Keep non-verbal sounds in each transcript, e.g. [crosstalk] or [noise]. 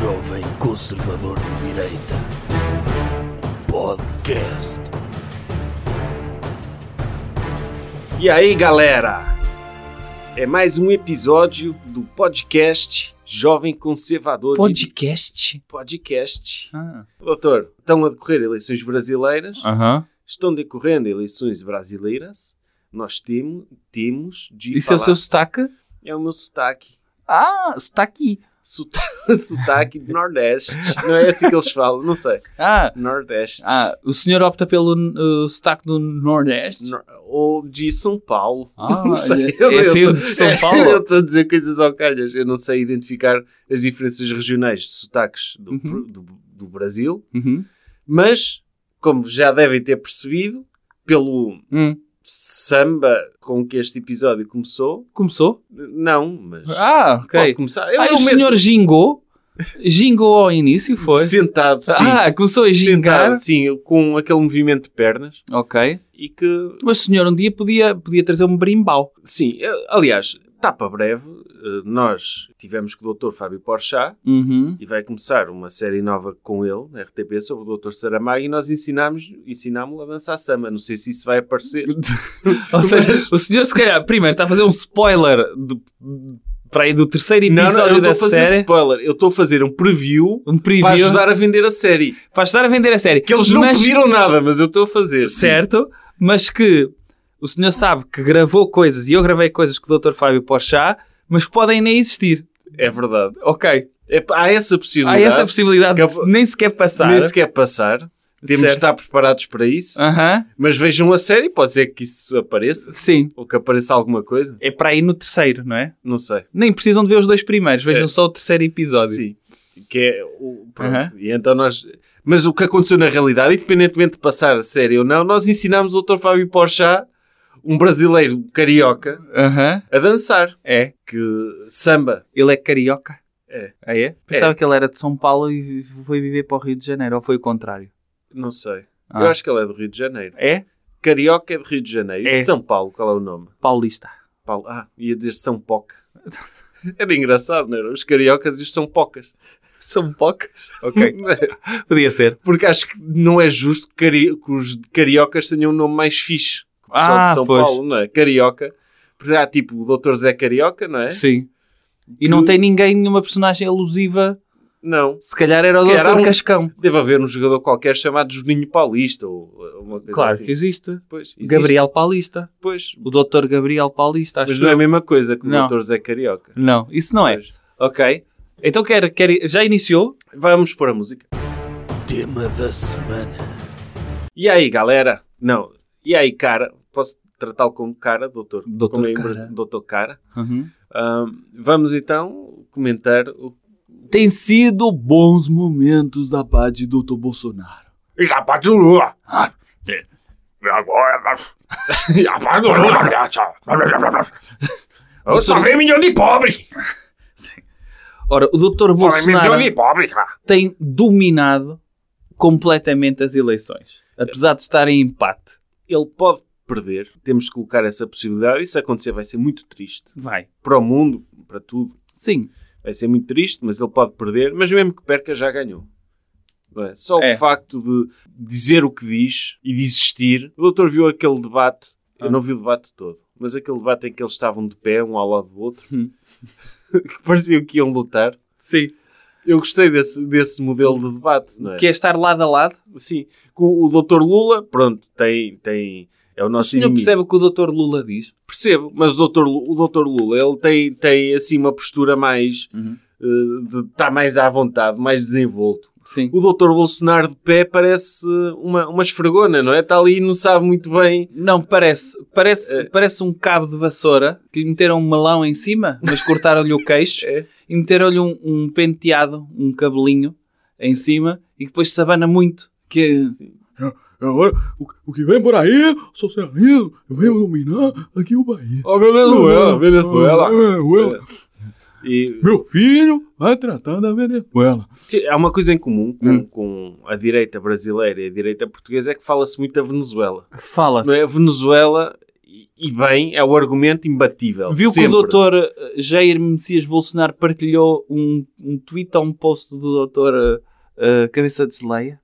Jovem Conservador de Direita. Podcast. E aí, galera? É mais um episódio do podcast Jovem Conservador de Podcast? Podcast. Ah. Doutor, estão a decorrer eleições brasileiras, Aham. estão decorrendo eleições brasileiras. Nós temo, temos de Isso é o falar... seu sotaque? É o meu sotaque. Ah, sotaque. Sota- [laughs] sotaque do Nordeste. Não é assim que eles falam, não sei. Ah, Nordeste. ah, o senhor opta pelo uh, sotaque do Nordeste? Nor- Ou de São Paulo. Ah, [laughs] não sei. é- é assim de São [laughs] Paulo? Eu estou a dizer coisas ao calhas. Eu não sei identificar as diferenças regionais de sotaques do, Uhum. do, do Brasil. Uhum. Mas, como já devem ter percebido, pelo Hum. Samba com que este episódio começou, Começou? não, mas Ah, pode ok. começar. Eu, Ah, eu o meto- senhor gingou? Gingou ao início, foi? Sentado, sim. Ah, começou a gingar? Sentado, sim, com aquele movimento de pernas Ok. e que Mas o senhor um dia podia, podia trazer um brimbau. Sim, eh, aliás, está para breve. Eh, Nós tivemos com o Dr. Fábio Porchat Uhum. e vai começar uma série nova com ele, na RTP, sobre o Dr. Saramago e nós ensinámos, ensinámos-lo a dançar samba. Não sei se isso vai aparecer. [laughs] Ou seja, o senhor se calhar, primeiro, está a fazer um spoiler do, para aí do terceiro episódio não, eu não da estou a fazer série. spoiler. Eu estou a fazer um preview Um preview. para ajudar a vender a série. para ajudar a vender a série. Que eles não Mas- pediram nada, mas eu estou a fazer. Certo, mas que o senhor sabe que gravou coisas e eu gravei coisas com o Dr. Fábio Porchat, mas que podem nem existir. É verdade. Ok. É, há essa Há possibilidade. essa possibilidade Que de nem sequer passar. Nem sequer passar. Temos de Certo. estar preparados para isso. Mas vejam a série, pode ser que isso apareça. sim. Ou que apareça alguma coisa. É para ir no terceiro, não é? Não sei. Nem precisam de ver os dois primeiros, vejam É. só o terceiro episódio. Sim. Que é o. Pronto. E então nós. Mas o que aconteceu na realidade, independentemente de passar a série ou não, nós ensinámos o Dr. Fábio Porchat, um brasileiro carioca, Aham, a dançar. é. Que samba. Ele é carioca. É. Ah, é? Pensava que ele era de São Paulo e foi viver para o Rio de Janeiro, ou foi o contrário? Não sei. Ah. Eu acho que ele é do Rio de Janeiro. É? Carioca é do Rio de Janeiro. É. De São Paulo, qual é o nome? Paulista. Paulo. Ah, ia dizer São Poca. [laughs] Era engraçado, não era? Os cariocas e os São Pocas. São poucas? [laughs] Ok. Podia ser. Porque acho que não é justo que os cariocas tenham um nome mais fixe que o pessoal Ah, de São pois. Paulo, não é? Carioca. Porque há tipo o Dr. Zé Carioca, não é? Sim. E Que- não tem ninguém, nenhuma personagem alusiva. Não. Se calhar era Se o calhar Dr. um- Cascão. Deve haver um jogador qualquer chamado Juninho Paulista ou uma coisa Claro assim. que existe. Pois, existe. Gabriel Paulista. Pois. O Dr. Gabriel Paulista, acho Mas não é a mesma coisa que o Não. Dr. Zé Carioca. Não, isso não é. Pois. Ok. Então quer, quer, já iniciou? Vamos pôr a música. Tema da semana. E aí, galera? Não. E aí, cara? Posso tratá-lo como cara, doutor? Doutor Como é Cara. Brasil? Doutor cara. Uhum. Ahm, vamos então comentar o Tem sido bons momentos da parte do Dr. Bolsonaro. E a parte do Lula. E agora. E a parte do Lula. Eu só vi milhão de pobre. Ora, o milhão Bolsonaro de pobre, cara. tem dominado completamente as eleições. Apesar de estar em empate. ele pode perder. Temos que colocar essa possibilidade. E se acontecer, vai ser muito triste. Vai. Para o mundo, para tudo. Sim. Vai ser muito triste, mas ele pode perder. Mas mesmo que perca, já ganhou. É? Só É. o facto de dizer o que diz e de existir. O doutor viu aquele debate. Eu Ah. não vi o debate todo. Mas aquele debate em que eles estavam de pé, um ao lado do outro. Hum. [laughs] que parecia que iam lutar. Sim. Eu gostei desse, desse modelo de debate. Não é? Que é estar lado a lado. Sim. Com o doutor Lula, pronto, tem... tem é o O nosso senhor inimigo. percebe o que o Dr. Lula diz? Percebo, mas o doutor, o doutor Lula, ele tem, tem assim uma postura mais... Uhum. eh, de estar mais à vontade, mais desenvolto. Sim. O doutor Bolsonaro de pé parece uma, uma esfregona, não é? Está ali e não sabe muito bem. Não, parece, parece, É. parece um cabo de vassoura que lhe meteram um melão em cima, mas cortaram-lhe o [laughs] queixo É. e meteram-lhe um, um penteado, um cabelinho em cima e depois se abana muito. Que Agora, o, o que vem por aí, socialismo, eu venho dominar aqui o país. Ó, Venezuela, Venezuela. Venezuela. E Meu filho vai tratar da Venezuela. há uma coisa em comum com, Hum. com a direita brasileira e a direita portuguesa é que fala-se muito da Venezuela. fala. Não é? A Venezuela E, bem, é o argumento imbatível. Viu Sempre. que o doutor eh, Jair Messias Bolsonaro partilhou um, um tweet ou um post do doutor eh, Cabeça de Geleia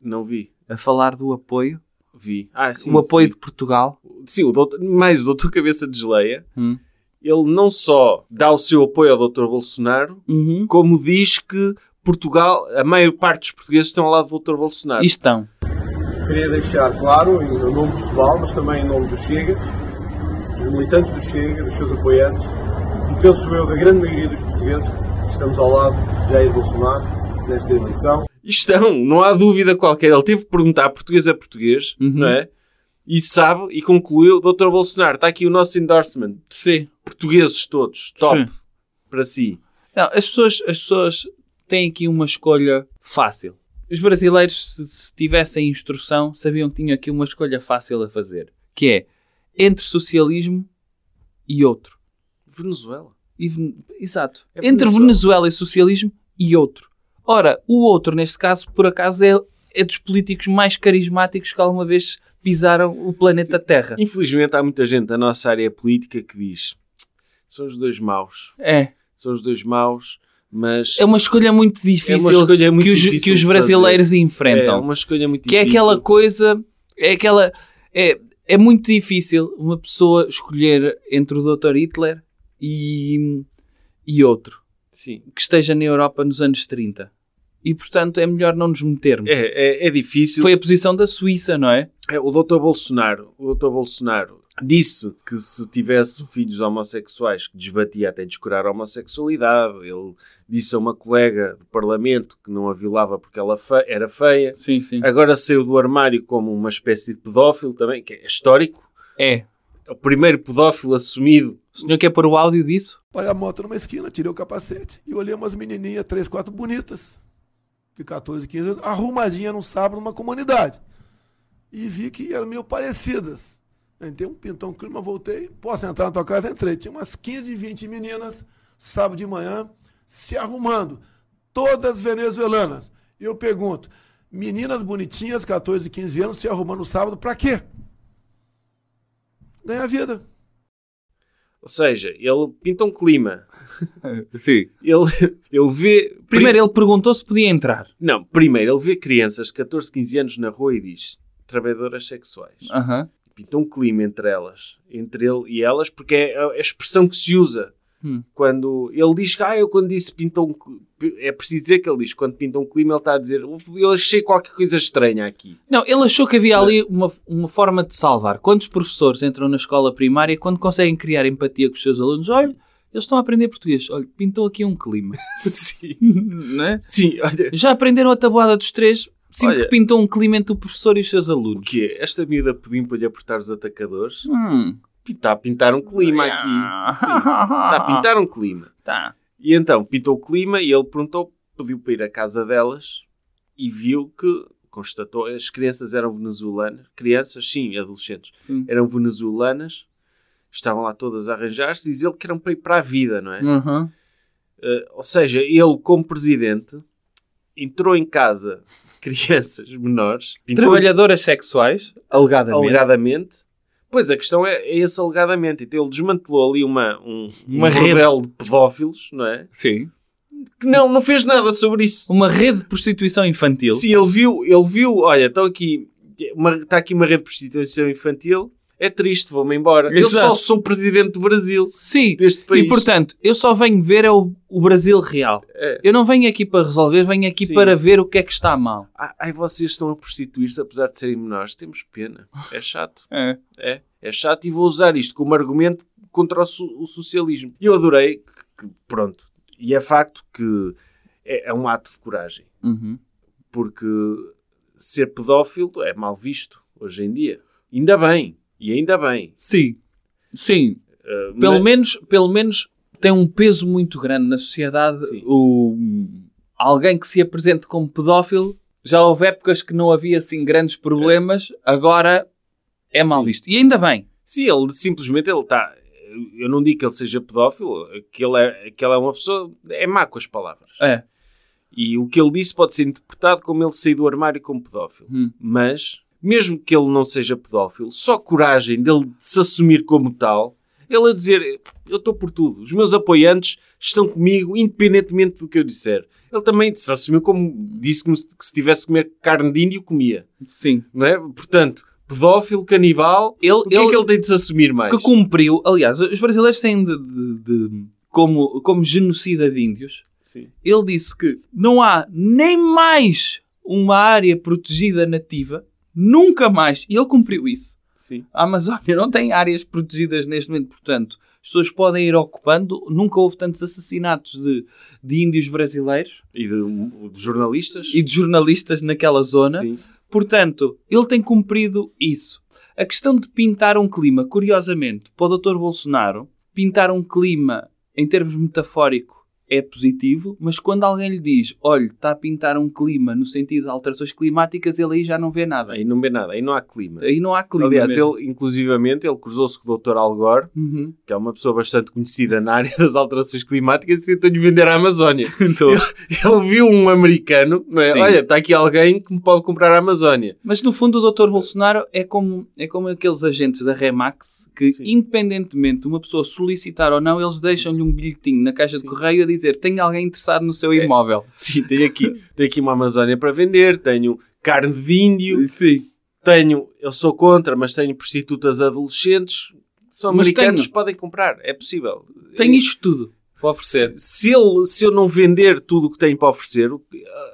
Não vi. A falar do apoio, Vi. Ah, sim. o apoio sim. de Portugal. Sim, o doutor, mais o doutor Cabeça de Geleia, Hum. ele não só dá o seu apoio ao doutor Bolsonaro, Uhum. como diz que Portugal, a maior parte dos portugueses estão ao lado do doutor Bolsonaro. E estão. Queria deixar claro, em nome pessoal, mas também em nome do Chega, dos militantes do Chega, dos seus apoiantes, e penso eu da grande maioria dos portugueses, que estamos ao lado de Jair Bolsonaro nesta eleição. Estão, não há dúvida qualquer. Ele teve que perguntar português a português, Uhum. não é? E sabe, e concluiu, doutor Bolsonaro, está aqui o nosso endorsement. Sim. Portugueses todos, top, Sim. para si. Não, as pessoas, as pessoas têm aqui uma escolha fácil. Os brasileiros, se, se tivessem instrução, sabiam que tinham aqui uma escolha fácil a fazer. Que é entre socialismo e outro. Venezuela. E exato. É entre Venezuela. Venezuela e socialismo e outro. Ora, o outro, neste caso, por acaso, é, é dos políticos mais carismáticos que alguma vez pisaram o planeta Terra. Infelizmente há muita gente da nossa área política que diz são os dois maus. É. São os dois maus, mas É uma escolha muito difícil escolha muito que, os, difícil que os brasileiros enfrentam. é uma escolha muito que é difícil. aquela coisa, é aquela, é, é muito difícil uma pessoa escolher entre o Dr. Hitler e, e outro Sim. que esteja na Europa nos anos 30. E portanto é melhor não nos metermos. É, é, é difícil. Foi a posição da Suíça, não é? É, o Dr. Bolsonaro, o Dr. Bolsonaro disse que se tivesse filhos homossexuais que desbatia até descurar a homossexualidade. Ele disse a uma colega do Parlamento que não a violava porque ela fe- era feia. Sim, sim. Agora saiu do armário como uma espécie de pedófilo também, que é histórico. É. É o primeiro pedófilo assumido. O senhor quer pôr o áudio disso? Olha a moto numa esquina, tirei o capacete e olhei umas menininhas, três, quatro bonitas, de 14, 15 anos, arrumadinha num sábado numa comunidade. E vi que eram meio parecidas. Entrei um pintão clima, voltei, posso entrar na tua casa? Entrei. Tinha umas 15, 20 meninas, sábado de manhã, se arrumando. Todas venezuelanas. E eu pergunto, meninas bonitinhas, 14, 15 anos, se arrumando no sábado, pra quê? Ganhar vida. Ou seja, ele pinta um clima. [laughs] Sim. Ele, ele vê... Primeiro ele perguntou se podia entrar. Não, primeiro ele vê crianças de 14, 15 anos na rua e diz trabalhadoras sexuais. Aham. Pinta um clima entre elas, entre ele e elas, porque é a expressão que se usa. Hum. Quando ele diz que, ah, eu quando disse pinta um cli-" é preciso dizer que ele diz, quando pinta um clima, ele está a dizer, eu achei qualquer coisa estranha aqui. Não, ele achou que havia ali uma, uma forma de salvar. Quantos professores entram na escola primária quando conseguem criar empatia com os seus alunos? Olha, eles estão a aprender português. Olha, pintou aqui um clima. [laughs] Sim, [laughs] Não é? Sim olha, Já aprenderam a tabuada dos três? Sinto Olha- que pintou um clima entre o professor e os seus o alunos. quê? Esta miúda pediu para lhe apertar os atacadores? Hum. Está a pintar um clima aqui. Sim, está a pintar um clima. Tá. E então pintou o clima e ele perguntou, pediu para ir à casa delas e viu que, constatou, as crianças eram venezuelanas. Crianças, sim, adolescentes. Sim. Eram venezuelanas. Estavam lá todas a arranjar-se. Diz ele que eram para ir para a vida, não é? Uhum. Eh, ou seja, ele, como presidente, entrou em casa de crianças menores. pintou- Trabalhadoras sexuais, alegadamente. alegadamente. Pois a questão é, é esse alegadamente. Então ele desmantelou ali uma, um, Uma um rede. de pedófilos, não é? Sim. Que não, não fez nada sobre isso. Uma rede de prostituição infantil. Sim, ele viu, ele viu, olha, estão aqui, uma, está aqui uma rede de prostituição infantil, é triste, vou-me embora. Eu Exato. só sou presidente do Brasil, Sim. deste país. E portanto, eu só venho ver é o, o Brasil real. É. Eu não venho aqui para resolver, venho aqui Sim. para ver o que é que está mal. Ai, vocês estão a prostituir-se apesar de serem menores. Temos pena. É chato. [laughs] É. É, é chato e vou usar isto como argumento contra o, o socialismo. E eu adorei que, que, pronto, e é facto que é, é um ato de coragem, Uhum. porque ser pedófilo é mal visto hoje em dia. Ainda bem, e ainda bem. Sim. Sim. Uh, Pelo mas- menos, pelo menos tem um peso muito grande na sociedade Sim. o alguém que se apresente como pedófilo. Já houve épocas que não havia assim grandes problemas, agora é mal Sim. visto. E ainda bem. Sim, ele simplesmente ele está. Eu não digo que ele seja pedófilo, que ele é, que ele é uma pessoa. É má com as palavras. É. E o que ele disse pode ser interpretado como ele sair do armário como pedófilo. Hum. Mas, mesmo que ele não seja pedófilo, só coragem dele se assumir como tal, ele a dizer, eu estou por tudo, os meus apoiantes estão comigo, independentemente do que eu disser. Ele também se assumiu como, disse que, que se tivesse que comer carne de índio, comia. Sim. Não é? Portanto, pedófilo, canibal, Ele, o que é que ele tem de se assumir mais? que cumpriu, aliás, os brasileiros têm de, de- de- como, como genocida de índios, Sim. ele disse que não há nem mais uma área protegida nativa, nunca mais, e ele cumpriu isso. Sim. A Amazónia não tem áreas protegidas neste momento, portanto, as pessoas podem ir ocupando. Nunca houve tantos assassinatos de, de índios brasileiros E de, de jornalistas? e de jornalistas naquela zona. Sim. Portanto, ele tem cumprido isso. A questão de pintar um clima, curiosamente, para o Dr. Bolsonaro, pintar um clima em termos metafórico é positivo, mas quando alguém lhe diz, olha, está a pintar um clima no sentido de alterações climáticas, ele aí já não vê nada. Aí não vê nada, aí não há clima. Aí não há clima. Aliás, mesmo. ele, inclusivamente, ele cruzou-se com o Dr. Al Gore, Uhum. que é uma pessoa bastante conhecida na área das alterações climáticas, e tentou-lhe vender a Amazónia. [laughs] Então, Ele viu um americano, é? Olha, está aqui alguém que me pode comprar a Amazónia. Mas no fundo o Dr. Bolsonaro é como, é como aqueles agentes da Remax que, Sim. independentemente de uma pessoa solicitar ou não, eles deixam-lhe um bilhetinho na caixa de Sim. correio a dizer tem alguém interessado no seu É. imóvel. [laughs] Sim, tenho aqui, tenho aqui uma Amazónia para vender, tenho carne de índio, Sim. tenho, eu sou contra, mas tenho prostitutas adolescentes, são Mas americanos, tenho. podem comprar, é possível. Tem isto tudo para oferecer. Se, se ele, se eu não vender tudo o que tem para oferecer, o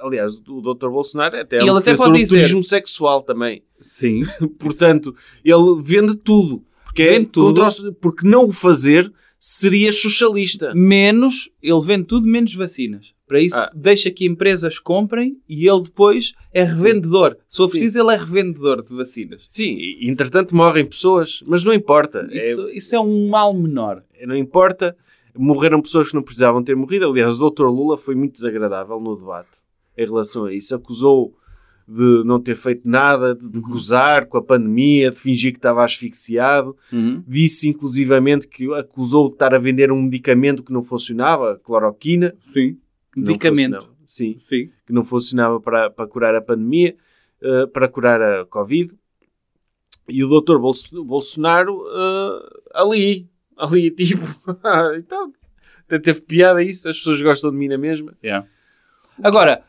aliás, o Dr. Bolsonaro até é Ele um até defensor pode dizer- turismo sexual também. Sim. [laughs] Portanto, ele vende tudo. Porque, é Vende tudo. porque não o fazer seria socialista. Menos, ele vende tudo menos vacinas. Para isso, Ah. deixa que empresas comprem e ele depois é revendedor. Se for preciso, ele é revendedor de vacinas. Sim, e, entretanto morrem pessoas, mas não importa. É- Isso, isso é um mal menor. não importa. Morreram pessoas que não precisavam ter morrido. Aliás, o Dr. Lula foi muito desagradável no debate em relação a isso. Acusou de não ter feito nada, de, de gozar com a pandemia, de fingir que estava asfixiado. Disse, inclusivamente, que acusou de estar a vender um medicamento que não funcionava, cloroquina. Sim. Medicamento. Sim, Sim. que não funcionava para, para curar a pandemia, eh, para curar a Covid. E o. Bolso- Bolsonaro eh, ali, ali, [laughs] tipo, [laughs] então, até teve piada isso, as pessoas gostam de mim na mesma. Agora,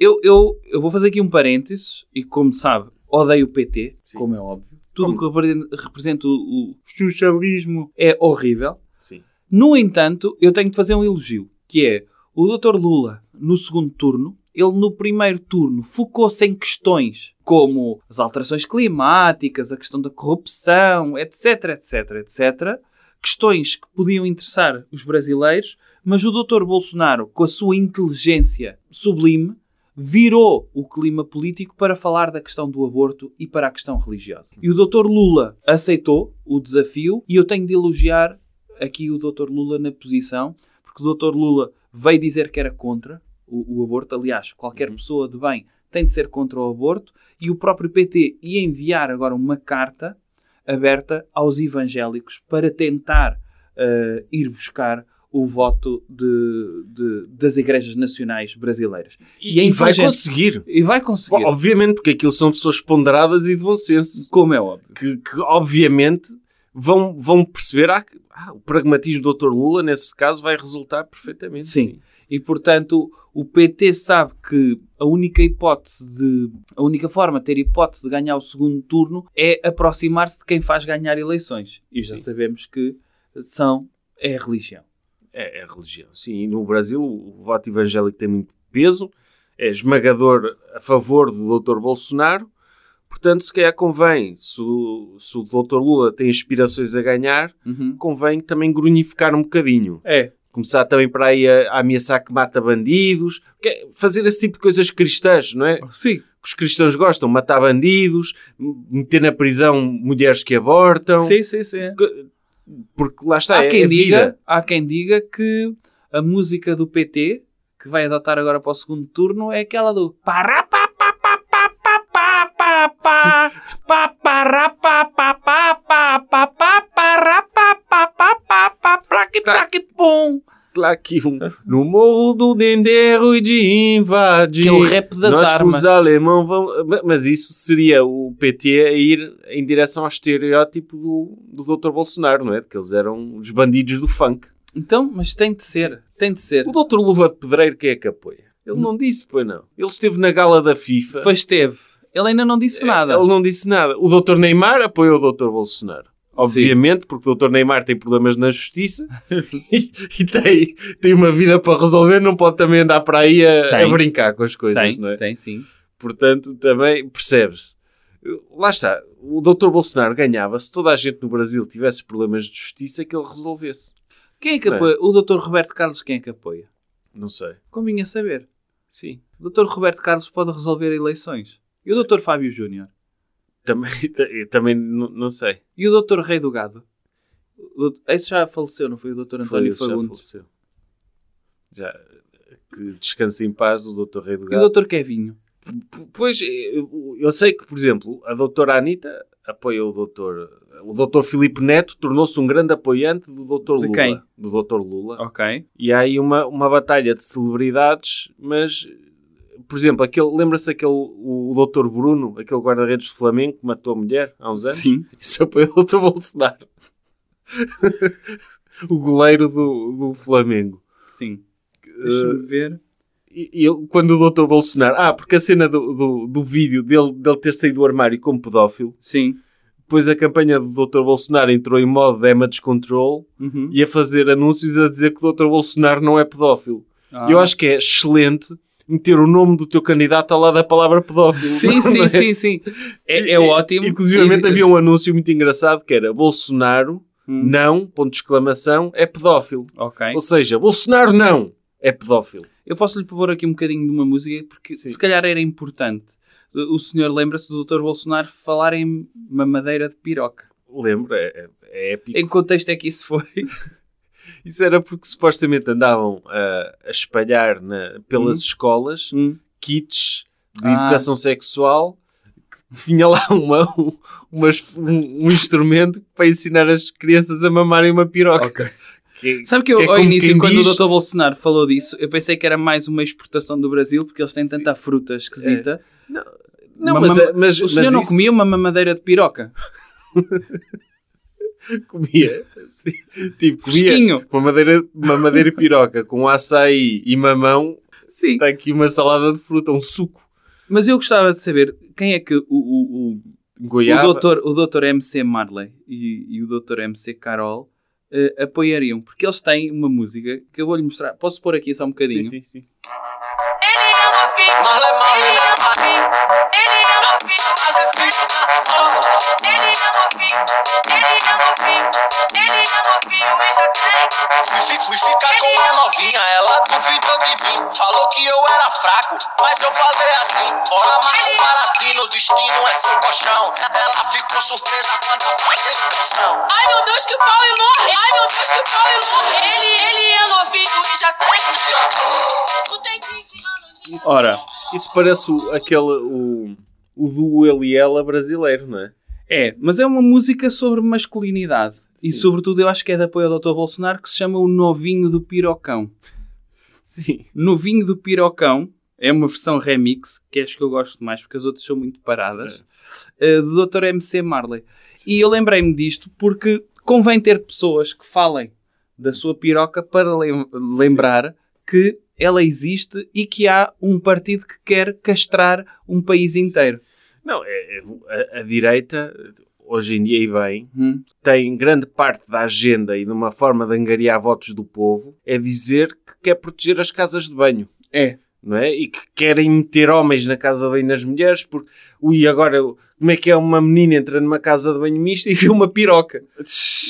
eu, eu, eu vou fazer aqui um parênteses e, como sabe, odeio o PT, Sim. como é óbvio. Tudo o Como? que repre- representa o, o socialismo é horrível. Sim. No entanto, eu tenho de fazer um elogio, que é o Dr. Lula, no segundo turno, ele no primeiro turno focou-se em questões como as alterações climáticas, a questão da corrupção, etc, etc, etc. Questões que podiam interessar os brasileiros, mas o Dr. Bolsonaro, com a sua inteligência sublime, virou o clima político para falar da questão do aborto e para a questão religiosa. E o Dr. Lula aceitou o desafio e eu tenho de elogiar aqui o Dr. Lula na posição, porque o Dr. Lula veio dizer que era contra o, o aborto. Aliás, qualquer pessoa de bem tem de ser contra o aborto e o próprio PT ia enviar agora uma carta aberta aos evangélicos para tentar eh, ir buscar o voto de- de- das igrejas nacionais brasileiras. E, E vai conseguir. E vai conseguir, Obviamente, porque aquilo são pessoas ponderadas e de bom senso. como é óbvio. Que, que, obviamente, vão, vão perceber ah, ah, o pragmatismo do Dr. Lula, nesse caso, vai resultar perfeitamente. Sim. E portanto, o PT sabe que a única hipótese de a única forma de ter hipótese de ganhar o segundo turno é aproximar-se de quem faz ganhar eleições. E já Sim. sabemos que são é a religião. É, é religião. Sim, e no Brasil o voto evangélico tem muito peso, é esmagador a favor do Dr. Bolsonaro. Portanto, se calhar convém, se o, se o Dr. Lula tem aspirações a ganhar, Uhum. convém também grunificar um bocadinho. É. Começar também para aí a, a ameaçar que mata bandidos, é fazer esse tipo de coisas cristãs, não é? Sim. Que os cristãos gostam, matar bandidos, meter na prisão mulheres que abortam, Sim, sim, sim. Porque lá está, há, é, quem é diga, vida. há quem diga que a música do PT, que vai adotar agora para o segundo turno, é aquela do pará, pá, pá, pá, pá, pá, pá, pá, pá, pá, pará, pá, pá, pá, pá, pá, pá, pará, pá, pá, pá, pá, pá, plaqui, plaqui, pum. Lá aqui um. No morro do Denderro e de invadir. Que é o rap das Nós armas. os alemão vão... Ma- Mas isso seria o PT a ir em direção ao estereótipo do, do Dr. Bolsonaro, não é? De que eles eram os bandidos do funk. Então, mas tem de ser. Tem de ser. O Dr. Luva de Pedreiro, quem é que apoia? Ele não disse, pois não. Ele esteve na gala da FIFA. Pois esteve. Ele ainda não disse nada. Ele não disse nada. O Dr. Neymar apoia o Dr. Bolsonaro. Obviamente, porque o Dr. Neymar tem problemas na justiça e, [laughs] e tem, tem uma vida para resolver, não pode também andar para aí a, a brincar com as coisas, Tem, não é? tem sim. Portanto, também percebe-se. Lá está. O Dr. Bolsonaro ganhava se toda a gente no Brasil tivesse problemas de justiça que ele resolvesse. Quem é que Não é? apoia? O Dr. Roberto Carlos, quem é que apoia? Não sei. Convinha saber. Sim. O Dr. Roberto Carlos pode resolver eleições. E o Dr. Fábio Júnior? Também, [laughs] também não, sei. E o Dr. Rei do Gado? Doutor- Esse já faleceu, não foi o Dr. António Foi, já Fagundes? faleceu. Já, que descanse em paz o Dr. Rei do E Gado. o Dr. Kevinho? Pois, eu, sei que, por exemplo, a doutora Anitta apoia o doutor... O doutor Filipe Neto tornou-se um grande apoiante do doutor De Lula. quem? Do doutor Lula. Ok. E há aí uma, uma batalha de celebridades, mas... Por exemplo, aquele, lembra-se aquele, o, o doutor Bruno, aquele guarda-redes do Flamengo que matou a mulher há uns anos? Sim. [laughs] Isso apoia o doutor Bolsonaro. [laughs] o goleiro do, do Flamengo. Sim. Eh, Deixa-me ver. E, e quando o Dr. Bolsonaro. Ah, porque a cena do, do, do vídeo dele, dele ter saído do armário como pedófilo, Sim. depois a campanha do Dr. Bolsonaro entrou em modo damage control Uhum. e a fazer anúncios a dizer que o Dr. Bolsonaro não é pedófilo. Ah. Eu acho que é excelente meter o nome do teu candidato ao lado da palavra pedófilo. Sim, sim, [laughs] é? sim, sim. É, é ótimo. Inclusive havia um anúncio muito engraçado que era Bolsonaro Hum. não, ponto de exclamação, é pedófilo. Ok. Ou seja, Bolsonaro não é pedófilo. Eu posso lhe pôr aqui um bocadinho de uma música, porque Sim. se calhar era importante. O senhor lembra-se do Dr. Bolsonaro falar em mamadeira de piroca. Lembro, é, é- é épico. Em que contexto é que isso foi? [laughs] Isso era porque supostamente andavam a, a espalhar na- pelas Hum. escolas Hum. kits de Ah. educação sexual que tinha lá [laughs] uma, um, umas- um- um instrumento para ensinar as crianças a mamarem uma piroca. Que- Sabe que eu, que é ao início, quando diz- o Dr. Bolsonaro falou disso, eu pensei que era mais uma exportação do Brasil, porque eles têm tanta fruta esquisita. Não, Uma mas, mama- mas, o senhor mas não isso comia uma mamadeira de piroca? [laughs] [laughs] comia. Sim. Tipo, comia uma madeira, uma madeira piroca com açaí e mamão. Sim. Está aqui uma salada de fruta, um suco. Mas eu gostava de saber quem é que o, o, o, Goiaba. o, doutor, o doutor MC Marley e, e o doutor MC Carol eh, apoiariam, porque eles têm uma música que eu vou-lhe mostrar. Posso pôr aqui só um bocadinho? Sim, sim, sim. Fui, fi- fui ficar com a novinha, ela duvidou de mim. Falou que eu era fraco, mas eu falei assim: Bora marca um baratino, o destino é seu colchão. Ela ficou surpresa quando eu passei de canção. Ai meu Deus, que pau enorme! Ai meu Deus, que pau enorme! Ele, ele é novinho e já tem. Tu tem 15 anos e Ora, Isso parece o, aquele, o, o duo ele e ela brasileiro, não é? É, mas é uma música sobre masculinidade. E Sim. sobretudo eu acho que é de apoio ao Dr. Bolsonaro que se chama O Novinho do Pirocão. Sim. Novinho do Pirocão é uma versão remix, que acho que eu gosto mais, porque as outras são muito paradas, eh, do Dr. MC Marley. E eu lembrei-me disto porque convém ter pessoas que falem da sua piroca para lem- lembrar que ela existe e que há um partido que quer castrar um país inteiro. Não, é, é- a, a direita, hoje em dia e bem, Hum? tem grande parte da agenda e de uma forma de angariar votos do povo é dizer que quer proteger as casas de banho. É. Não é? E que querem meter homens na casa de banho das mulheres porque, ui, agora como é que é uma menina entra numa casa de banho mista e vê uma piroca?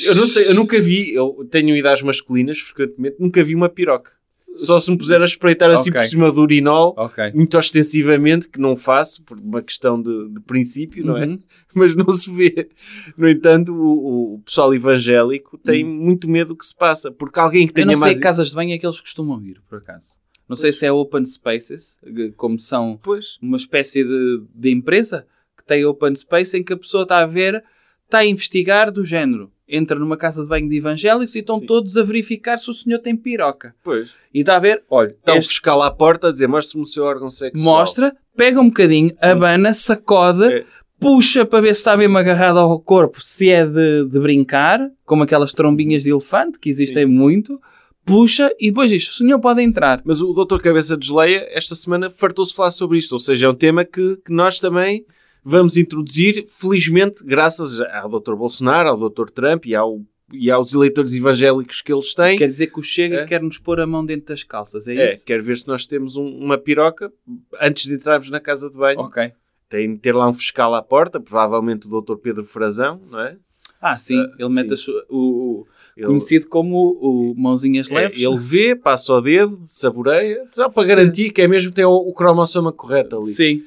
Eu não sei, eu nunca vi, eu tenho idades masculinas frequentemente, nunca vi uma piroca. Só se me puser a espreitar assim Ok. por cima do urinol, Ok. muito ostensivamente, que não faço, por uma questão de, de princípio, não é? Uhum. [laughs] Mas não se vê. No entanto, o, o pessoal evangélico tem muito medo que se passa, porque alguém que Hum. Eu tenha não sei mais... casas de banho é que eles costumam ir, por acaso. Não sei se é open spaces, como são Pois. uma espécie de, de empresa que tem open space em que a pessoa está a ver, está a investigar do género. Entra numa casa de banho de evangélicos e estão Sim. todos a verificar se o senhor tem piroca. Pois. E está a ver, olha, um este fiscal à porta a dizer, mostre-me o seu órgão sexual. mostra, pega um bocadinho, abana, sacode, É. puxa para ver se está mesmo agarrado ao corpo, se é de, de brincar, como aquelas trombinhas de elefante, que existem muito, puxa e depois diz, o senhor pode entrar. Mas o Dr. Cabeça de Geleia, esta semana, fartou-se falar sobre isto. Ou seja, é um tema que, que nós também vamos introduzir, felizmente, graças ao Dr. Bolsonaro, ao Dr. Trump e, ao, e aos eleitores evangélicos que eles têm. Quer dizer que o Chega É. quer nos pôr a mão dentro das calças, é, É, isso? quero ver se nós temos um- uma piroca antes de entrarmos na casa de banho. Ok. Tem de ter lá um fiscal à porta, provavelmente o Dr. Pedro Frazão, não é? Ah, sim, Ah, ele sim. mete a sua- o, o- Ele, conhecido como o, o mãozinhas é, leves. ele vê, passa o dedo, saboreia, só para Sim. garantir que é mesmo tem o, o cromossoma correto ali. Sim.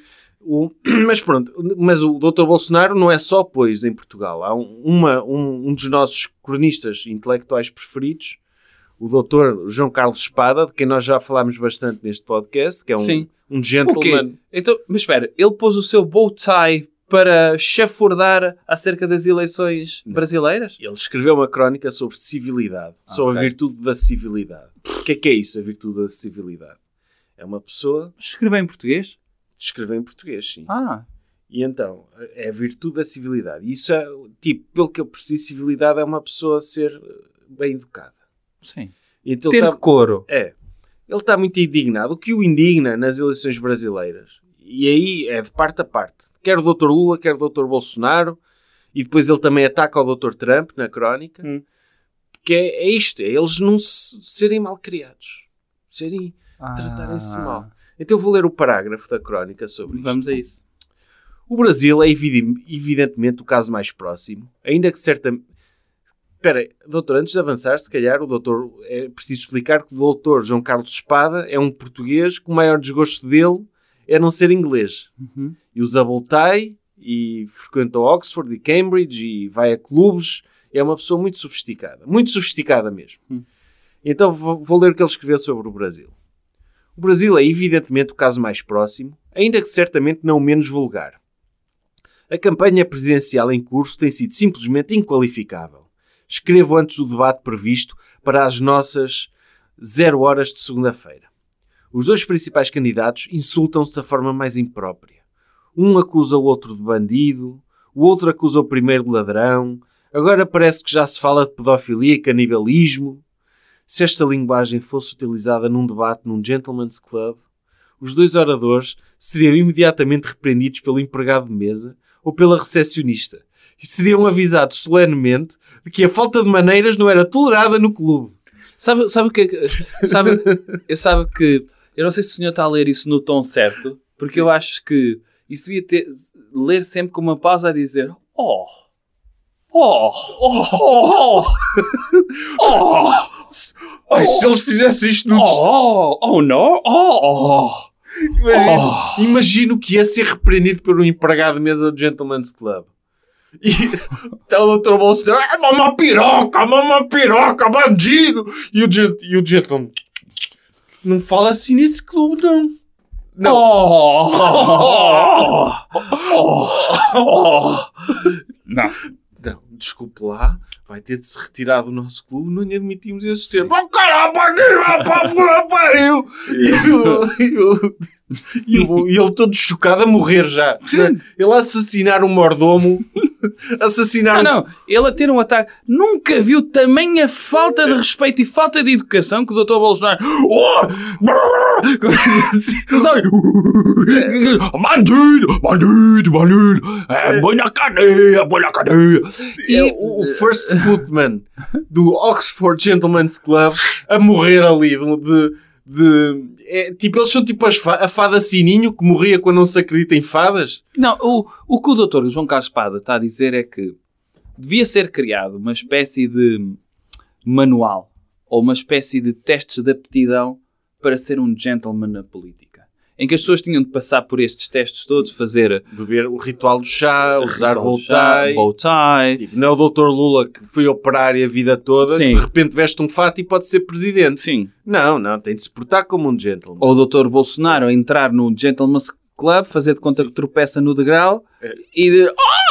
O- [clears throat] mas pronto, mas o Dr. Bolsonaro não é só apoios em Portugal. Há um, uma- um, um dos nossos cronistas intelectuais preferidos, o Dr. João Carlos Espada, de quem nós já falámos bastante neste podcast, que é um, Sim. um gentleman. quê? Então, mas espera, ele pôs o seu bow tie para chafurdar acerca das eleições brasileiras? Ele escreveu uma crónica sobre civilidade, sobre Ok. a virtude da civilidade. O que é que é isso, a virtude da civilidade? É uma pessoa, Escreveu em português? Escreveu em português, sim. Ah, E então, é a virtude da civilidade. Isso é, tipo, pelo que eu percebi, civilidade é uma pessoa ser eh, bem educada. sim. Então, Ter tá- decoro. É. Ele está muito indignado. O que o indigna nas eleições brasileiras, e aí é de parte a parte, quer o Dr. Lula, quer o Dr. Bolsonaro, e depois ele também ataca o Dr. Trump na crónica, Hum. que é, é isto, é eles não se- serem mal criados, serem, Ah, tratarem-se mal. Então eu vou ler o parágrafo da crónica sobre isto. Vamos a isso. O Brasil é evidentemente o caso mais próximo, ainda que certamente. Espera doutor, antes de avançar, se calhar o doutor é preciso explicar que o doutor João Carlos Espada é um português que o maior desgosto dele é não ser inglês. Uhum. E usa boltai e frequenta Oxford e Cambridge e vai a clubes. É uma pessoa muito sofisticada, muito sofisticada mesmo. Hum. Então vou, vou ler o que ele escreveu sobre o Brasil. O Brasil é evidentemente o caso mais próximo, ainda que certamente não o menos vulgar. A campanha presidencial em curso tem sido simplesmente inqualificável. Escrevo antes do debate previsto para as nossas zero horas de segunda-feira. Os dois principais candidatos insultam-se da forma mais imprópria. Um acusa o outro de bandido, o outro acusa o primeiro de ladrão, agora parece que já se fala de pedofilia e canibalismo. Se esta linguagem fosse utilizada num debate num gentleman's club, os dois oradores seriam imediatamente repreendidos pelo empregado de mesa ou pela recepcionista e seriam avisados solenemente de que a falta de maneiras não era tolerada no clube. Sabe, sabe o que é que. Sabe, eu sabe que. Eu não sei se o senhor está a ler isso no tom certo, porque eu acho que isso devia ter, ler sempre com uma pausa a dizer Oh! Oh! Oh! Oh! Ai, se eles fizessem isto no Oh! Oh, não! Oh! Imagina, imagina o que é ser repreendido por um empregado de mesa do Gentleman's Club. E está [laughs] o Dr. Bolsonaro, ah, mama piroca, mama piroca, bandido! E o, e o gentleman, não fala assim nesse clube, não. Não. Oh! [laughs] Oh! Oh! Não. Não, desculpe lá, vai ter de se retirar do nosso clube, não lhe admitimos esses termos. Oh, caralho, puta pariu! [laughs] E, ele todo chocado a morrer já. Ele a assassinar um mordomo, assassinar Ah, um não. Ele a ter um ataque. Nunca viu tamanha falta de respeito e falta de educação que o Dr. Bolsonaro. Oh! [laughs] Sabe? Bandido, bandido, bandido. É, põe na cadeia, põe na cadeia. E o, o First Footman do Oxford Gentleman's Club a morrer ali de. de- de- é, tipo, eles são tipo as a fada sininho que morria quando não se acredita em fadas. Não, o, o que o Dr. João Carlos Espada está a dizer é que devia ser criado uma espécie de manual ou uma espécie de testes de aptidão para ser um gentleman na política. Em que as pessoas tinham de passar por estes testes todos, fazer Beber o ritual do chá, usar chá, boltai. bow tie. Tipo, não é o Dr. Lula que foi operário a vida toda, Sim. de repente veste um fato e pode ser presidente. Sim. Não, não, tem de se portar como um gentleman. Ou o Dr. Bolsonaro a entrar no Gentleman's Club, fazer de conta que tropeça no degrau É. e de. Ah!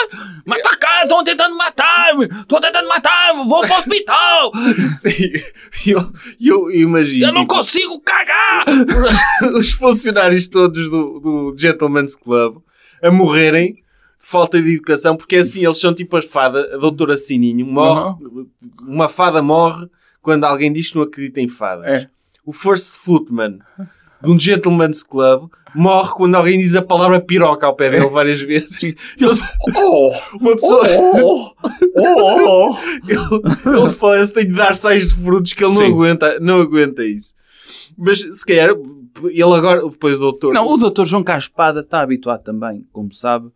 Mata cá, estão tentando matar-me! Estão tentando matar-me! Vou para o hospital! [laughs] Sim, eu, eu imagino. Eu não tipo, consigo cagar! [laughs] os funcionários todos do, do Gentleman's Club a morrerem de falta de educação, porque é assim, eles são tipo as fadas, a doutora Sininho, morre, uma fada morre quando alguém diz que não acredita em fadas. É. O First Footman de um Gentleman's Club morre quando alguém diz a palavra piroca ao pé dele várias vezes. Eles, Oh! uma pessoa, Oh! Oh! ele, ele falece, tem de dar sais de frutos que ele não aguenta, não aguenta isso. Mas se calhar, ele agora, depois o doutor. Não, o Dr. João Carlos Espada está habituado também, como sabe,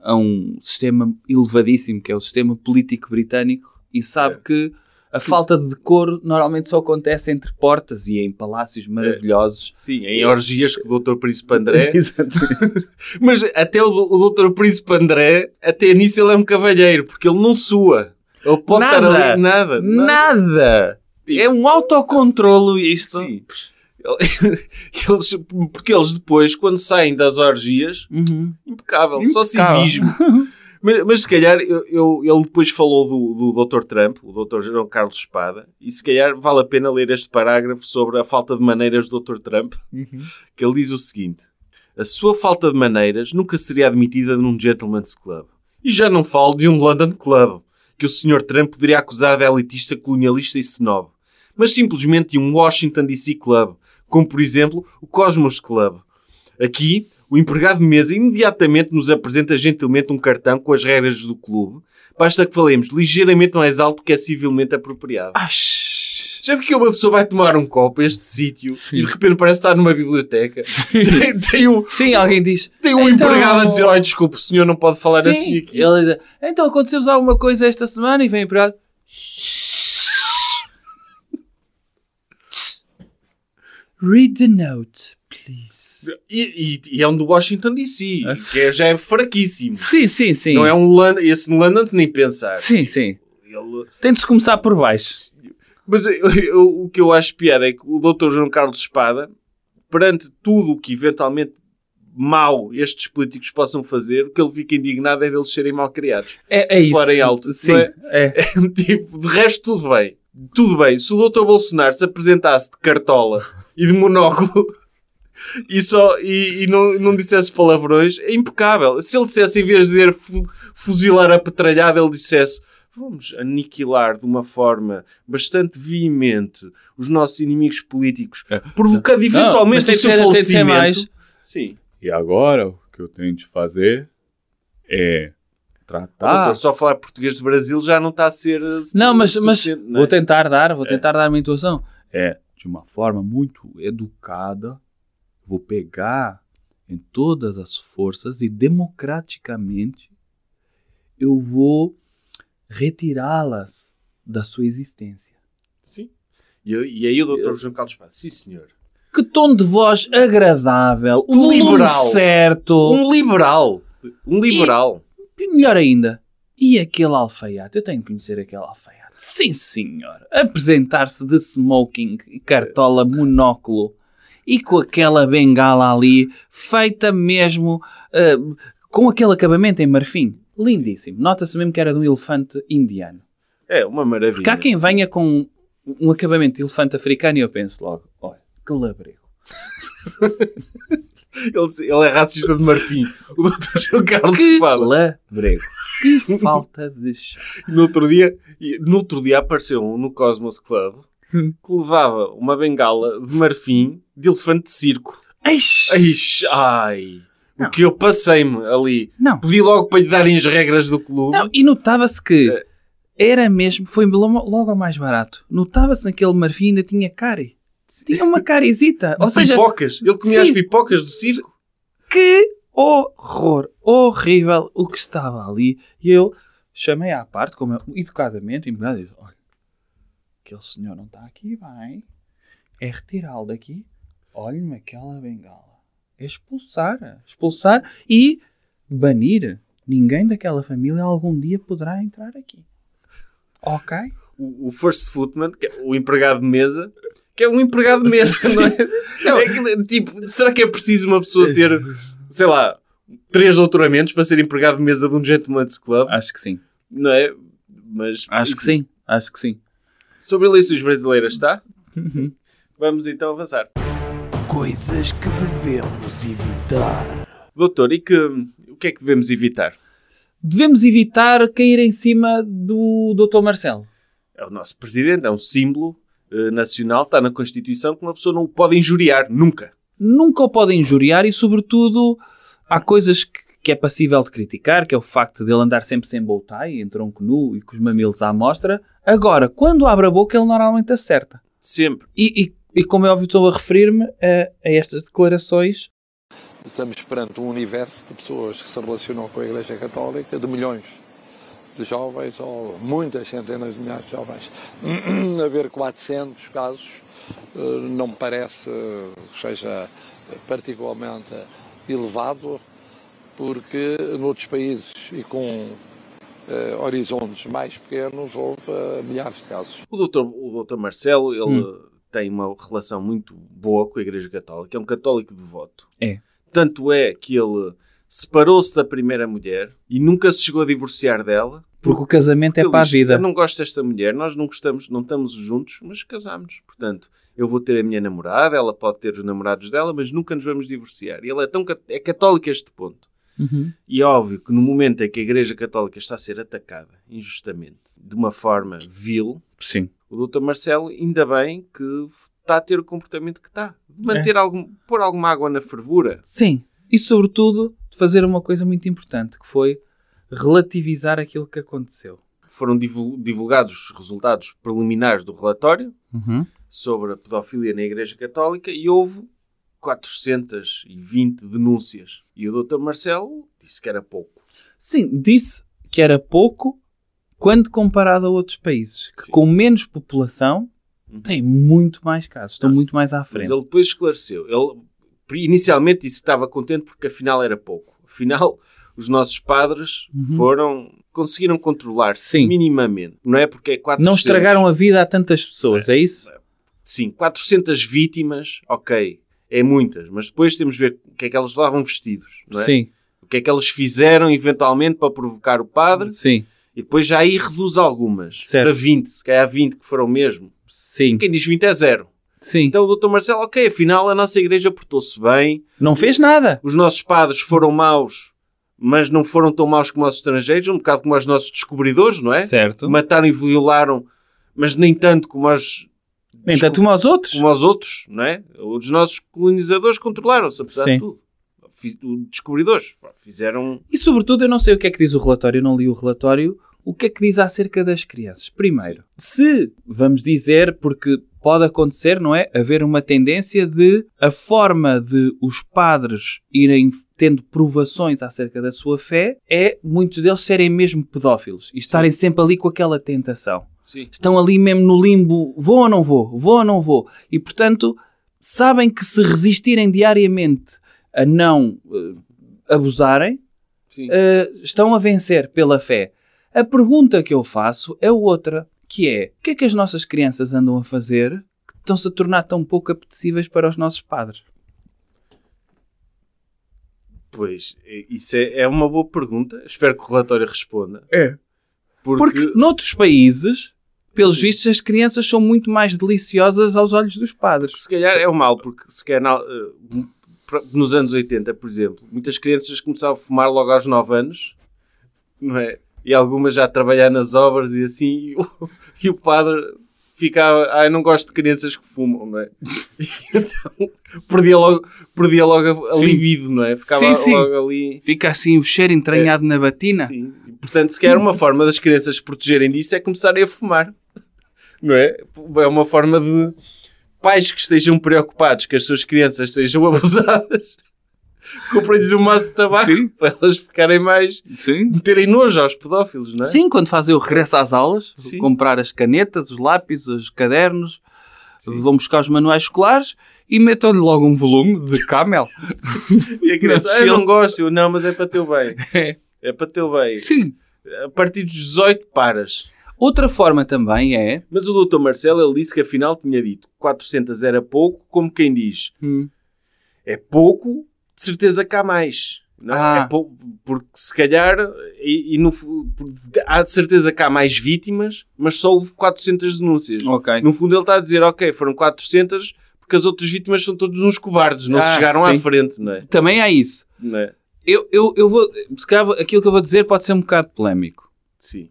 a um sistema elevadíssimo que é o sistema político britânico e sabe que a falta de decoro normalmente só acontece entre portas e em palácios maravilhosos. Sim, em orgias com o Dr. Príncipe André. [laughs] Exato. [laughs] Mas até o, o Dr. Príncipe André, até nisso ele é um cavalheiro, porque ele não sua. Ele pode estar Nada. ali, nada. Nada! É um autocontrolo isto. Sim. [laughs] Eles, porque eles depois, quando saem das orgias, Uhum. impecável, só Impecável. civismo. Mas, mas se calhar eu, eu- ele depois falou do, do Dr. Trump, o Dr. João Carlos Espada, e se calhar vale a pena ler este parágrafo sobre a falta de maneiras do Dr. Trump, que ele diz o seguinte: A sua falta de maneiras nunca seria admitida num Gentleman's Club. E já não falo de um London Club, que o Sr. Trump poderia acusar de elitista, colonialista e snob, mas simplesmente de um Washington DC Club, como por exemplo o Cosmos Club. Aqui, o empregado de mesa imediatamente nos apresenta gentilmente um cartão com as regras do clube. Basta que falemos ligeiramente mais alto que é civilmente apropriado. Já porque uma pessoa vai tomar um copo a este sítio e de repente parece estar numa biblioteca. Tem, tem um, Sim, alguém diz. tem um Então- empregado a dizer: Olha, desculpe, o senhor não pode falar Sim, assim aqui. ele diz, então aconteceu-vos alguma coisa esta semana e vem o empregado. Read the note, please. E, e- e é um do Washington DC, que é- já é fraquíssimo. Sim, sim, sim. Não é um London, esse no London nem pensar. Sim, sim. Ele- Tem de se começar por baixo. Mas eu- eu- o que eu acho piada é que o Dr. João Carlos Espada, perante tudo o que eventualmente mal estes políticos possam fazer, o que ele fica indignado é deles serem mal criados. É, é isso. Fora em alto, Sim. não é? é? [laughs] tipo, de resto tudo bem. Tudo bem. Se o Dr. Bolsonaro se apresentasse de cartola e de monóculo e, só, e, e não, não dissesse palavrões, é impecável. Se ele dissesse, em vez de dizer fu- fuzilar a petralhada, ele dissesse vamos aniquilar de uma forma bastante veemente os nossos inimigos políticos, provocando Não, eventualmente tem o seu ser- falecimento. mais. Sim. E agora o que eu tenho de fazer é tratar. doutor só falar português do Brasil já não está a ser. eh, Não, mas, mas não é? vou tentar dar, vou tentar dar uma intuação. É de uma forma muito educada. Vou pegar Em todas as forças e democraticamente eu vou retirá-las da sua existência. Sim. E, eu- e aí o doutor João Carlos Paz, sim senhor. Que tom de voz agradável, Um liberal. certo. Um liberal. Um liberal. E melhor ainda, e aquele alfaiate? Eu tenho que conhecer aquele alfaiate. Sim, senhor. Apresentar-se de smoking, cartola, monóculo e com aquela bengala ali, feita mesmo ah, com aquele acabamento em marfim. Lindíssimo. Nota-se mesmo que era de um elefante indiano. É uma maravilha. Porque há quem Sim. venha com um acabamento de elefante africano e eu penso logo, olha, que labrego. [laughs] Ele, ele é racista de marfim. O doutor João Carlos Que Espada. labrego. Que falta de [laughs] no outro dia, no outro dia apareceu um no Cosmos Club. [laughs] que levava uma bengala de marfim de elefante de circo. Eish. Ai, ai. O que eu passei-me ali. Não. Pedi logo para lhe darem as regras do clube. Não, e notava-se que É. era mesmo, foi logo ao mais barato. Notava-se naquele marfim ainda tinha cárie. Tinha uma carizita. Ou seja, pipocas. Ele comia Sim. as pipocas do circo. que horror, horrível o que estava ali. E eu chamei à parte, como eu, educadamente, e me disse, aquele senhor não está aqui bem, é retirá-lo daqui, olhe-me aquela bengala. É expulsar, expulsar e banir. Ninguém daquela família algum dia poderá entrar aqui. Ok? O, o First Footman, que é o empregado de mesa, que é um empregado de mesa, [laughs] não é? É que, tipo, será que é preciso uma pessoa ter, [laughs] sei lá, três doutoramentos para ser empregado de mesa de um Gentleman's Club, Acho que sim. não é? Mas, Acho que sim. Acho que sim. Sobre eleições brasileiras, está? Uhum. Vamos então avançar. Coisas que devemos evitar. Doutor, e que, o que é que devemos evitar? Devemos evitar cair em cima do Dr. Marcelo. É o nosso presidente, é um símbolo eh, nacional, está na Constituição, que uma pessoa não o pode injuriar, nunca. Nunca o podem injuriar e, sobretudo, há coisas que, que é passível de criticar, que é o facto de ele andar sempre sem bow tie, em tronco nu e com os mamilos à mostra. Agora, quando abre a boca, ele normalmente acerta. Sempre. E, e- e como é óbvio, estou a referir-me a, a estas declarações. Estamos perante um universo de pessoas que se relacionam com a Igreja Católica, de milhões de jovens, ou muitas centenas de milhares de jovens. [clears throat] Haver 400 casos eh, não me parece que seja particularmente elevado, porque noutros países e com eh, horizontes mais pequenos houve eh, milhares de casos. O doutor, o doutor Marcelo, ele Hum. tem uma relação muito boa com a Igreja Católica, é um católico devoto. É. Tanto é que ele separou-se da primeira mulher e nunca se chegou a divorciar dela. Porque o casamento é Ele para a vida. Eu não gosto desta mulher, nós não gostamos, não estamos juntos, mas casamos. Portanto, eu vou ter a minha namorada, ela pode ter os namorados dela, mas nunca nos vamos divorciar. E ele é tão é católico a este ponto. Uhum. E é óbvio que no momento em que a Igreja Católica está a ser atacada injustamente, de uma forma vil, Sim. o Dr. Marcelo, ainda bem que está a ter o comportamento que está. De manter algum, pôr alguma água na fervura. Sim. E, sobretudo, de fazer uma coisa muito importante, que foi relativizar aquilo que aconteceu. Foram divul- divulgados os resultados preliminares do relatório Uhum. sobre a pedofilia na Igreja Católica e houve 420 denúncias. E o Dr. Marcelo disse que era pouco. Sim, disse que era pouco quando comparado a outros países, que Sim. com menos população Uhum. têm muito mais casos, estão Não. muito mais à frente. Mas ele depois esclareceu. Ele inicialmente disse que estava contente porque afinal era pouco. Afinal, os nossos padres foram conseguiram controlar-se Uhum. Minimamente. Não é porque é 400, Não estragaram a vida a tantas pessoas, é isso? Sim, 400 vítimas, ok, é muitas, mas depois temos de ver o que é que elas levavam vestidos, não é? Sim, O que é que elas fizeram eventualmente para provocar o padre sim, e depois já aí reduz algumas Certo. para 20, se calhar 20 que foram mesmo. sim, Quem diz 20 é zero. sim. Então o Dr. Marcelo, ok, afinal a nossa igreja portou-se bem, Não fez nada. os nossos padres foram maus, mas não foram tão maus como os estrangeiros, um bocado como os nossos descobridores, não é? Certo. Mataram e violaram, mas nem tanto como os, Nem tanto como aos outros. como aos outros, não é? Os nossos colonizadores controlaram-se, apesar Sim. de tudo. Descobridores fizeram... E sobretudo, eu não sei o que é que diz o relatório, eu não li o relatório. O que é que diz acerca das crianças? Primeiro, se vamos dizer, porque pode acontecer, não é? Haver uma tendência de a forma de os padres irem tendo provações acerca da sua fé é muitos deles serem mesmo pedófilos e estarem sempre ali com aquela tentação. Sim. Estão ali mesmo no limbo, vou ou não vou, vou ou não vou. E portanto, sabem que se resistirem diariamente a não eh, abusarem, Sim. eh, estão a vencer pela fé. A pergunta que eu faço é outra, que é, o que é que as nossas crianças andam a fazer que estão-se a tornar tão pouco apetecíveis para os nossos padres? Pois, isso é, é uma boa pergunta. Espero que o relatório responda. É. Porque, Porque noutros países, pelos Sim. vistos, as crianças são muito mais deliciosas aos olhos dos padres. se calhar é o mal, porque se calhar na- eh, nos anos 80, por exemplo, muitas crianças começavam a fumar logo aos 9 anos, não é? E algumas já a trabalhar nas obras e assim, e o, e o padre ficava, ah, eu não gosto de crianças que fumam, não é? E [laughs] então perdia logo, perdia logo a, libido, não é? Ficava Sim, sim. logo ali. Fica assim o cheiro entranhado na batina. Sim. Portanto, se calhar uma forma das crianças se protegerem disso é começarem a fumar. [laughs] Não é? É uma forma de pais que estejam preocupados que as suas crianças sejam [laughs] abusadas. Comprem-lhes um maço de tabaco Sim. [laughs] para elas ficarem mais. Sim. terem nojo aos pedófilos, não é? Sim, quando fazem o regresso às aulas, Sim. comprar as canetas, os lápis, os cadernos, Sim. vão buscar os manuais escolares e metam-lhe logo um volume de camel. [laughs] E a criança, ah, eu não gosto. Eu, não, mas é para teu bem. É. É para teu bem. Sim. A partir dos 18 paras. Outra forma também é. Mas o doutor Marcelo, ele disse que afinal tinha dito que 400 era pouco, como quem diz, Hum, é pouco, de certeza que há mais. Não é? Ah. É porque se calhar, e, e no há de certeza que há mais vítimas, mas só houve 400 denúncias. Ok. No fundo ele está a dizer, ok, foram 400 porque as outras vítimas são todos uns cobardes, não Ah, se chegaram sim. à frente, não é? Também há isso. É? Eu, eu, eu vou. Se calhar aquilo que eu vou dizer pode ser um bocado polémico. Sim.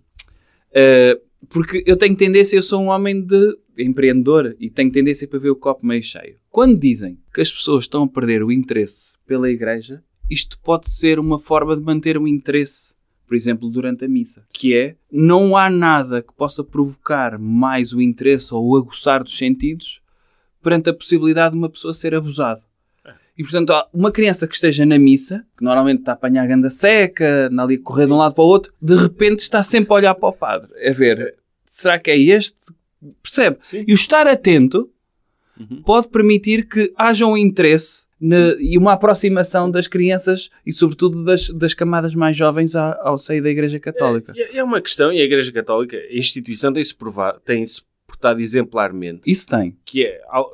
Uh, porque eu tenho tendência, eu sou um homem de empreendedor e tenho tendência para ver o copo meio cheio. Quando dizem que as pessoas estão a perder o interesse pela igreja, isto pode ser uma forma de manter o interesse, por exemplo, durante a missa, que é não há nada que possa provocar mais o interesse ou o aguçar dos sentidos perante a possibilidade de uma pessoa ser abusada. E portanto, uma criança que esteja na missa, que normalmente está a apanhar a ganda seca, anda ali a correr de um lado para o outro, de repente está sempre a olhar para o padre, a ver, será que é este? Percebe? Sim. E o estar atento Uhum. pode permitir que haja um interesse na- e uma aproximação das crianças e, sobretudo, das, das camadas mais jovens à- ao seio da Igreja Católica. E é- é uma questão, e a Igreja Católica, a instituição tem-se tem-se portado exemplarmente, Isso tem. que é, ao-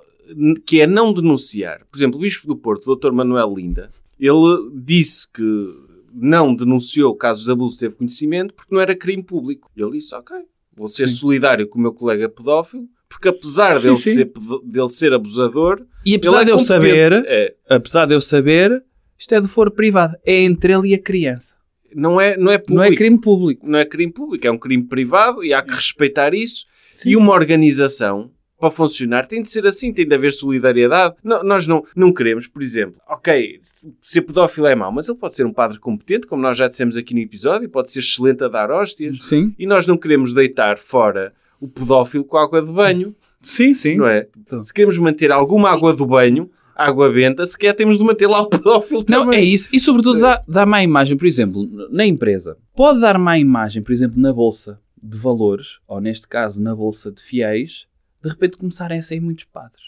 que é não denunciar. Por exemplo, o Bispo do Porto, o Dr. Manuel Linda, ele disse que não denunciou casos de abuso, teve conhecimento, porque não era crime público. Ele disse, ok, vou ser solidário com o meu colega pedófilo, porque apesar Sim, dele, sim. Ser, dele ser abusador, E apesar é de eu saber, É, apesar de eu saber, isto é do foro privado. É entre ele e a criança. não, é, não é público. Não é crime público. não é crime público, é um crime privado e há que respeitar isso. Sim. E uma organização, para funcionar, tem de ser assim, tem de haver solidariedade. Não- nós não, não queremos, por exemplo, ok, ser pedófilo é mau, mas ele pode ser um padre competente, como nós já dissemos aqui no episódio, pode ser excelente a dar hóstias. Sim. E nós não queremos deitar fora o pedófilo com água de banho, Sim, sim. não é? Então. Se queremos manter alguma água do banho, água benta, se quer temos de manter lá o pedófilo Não, também. é isso. E sobretudo dá, dá má imagem, por exemplo, na empresa. Pode dar má imagem, por exemplo, na bolsa de valores, ou neste caso na bolsa de fiéis, de repente começarem a sair muitos padres.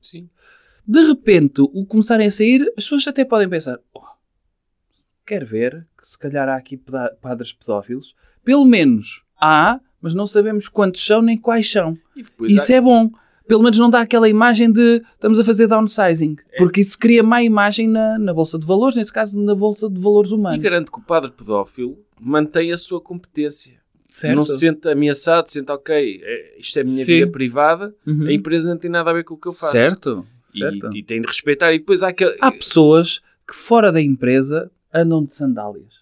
Sim. De repente, o começarem a sair, as pessoas até podem pensar: oh, quer ver que se calhar há aqui padres pedófilos? Pelo menos há, mas não sabemos quantos são nem quais são. E Isso há- é bom. Pelo menos não dá aquela imagem de estamos a fazer downsizing. Porque isso cria má imagem na, na Bolsa de Valores, nesse caso na Bolsa de Valores E Humanos. garanto que o padre pedófilo mantém a sua competência. Certo? Não se sente ameaçado, sente, ok, é- isto é a minha Sim. vida privada, Uhum. a empresa não tem nada a ver com o que eu faço. Certo. E, certo. e tem de respeitar. E depois há aquele... Há pessoas que fora da empresa andam de sandálias.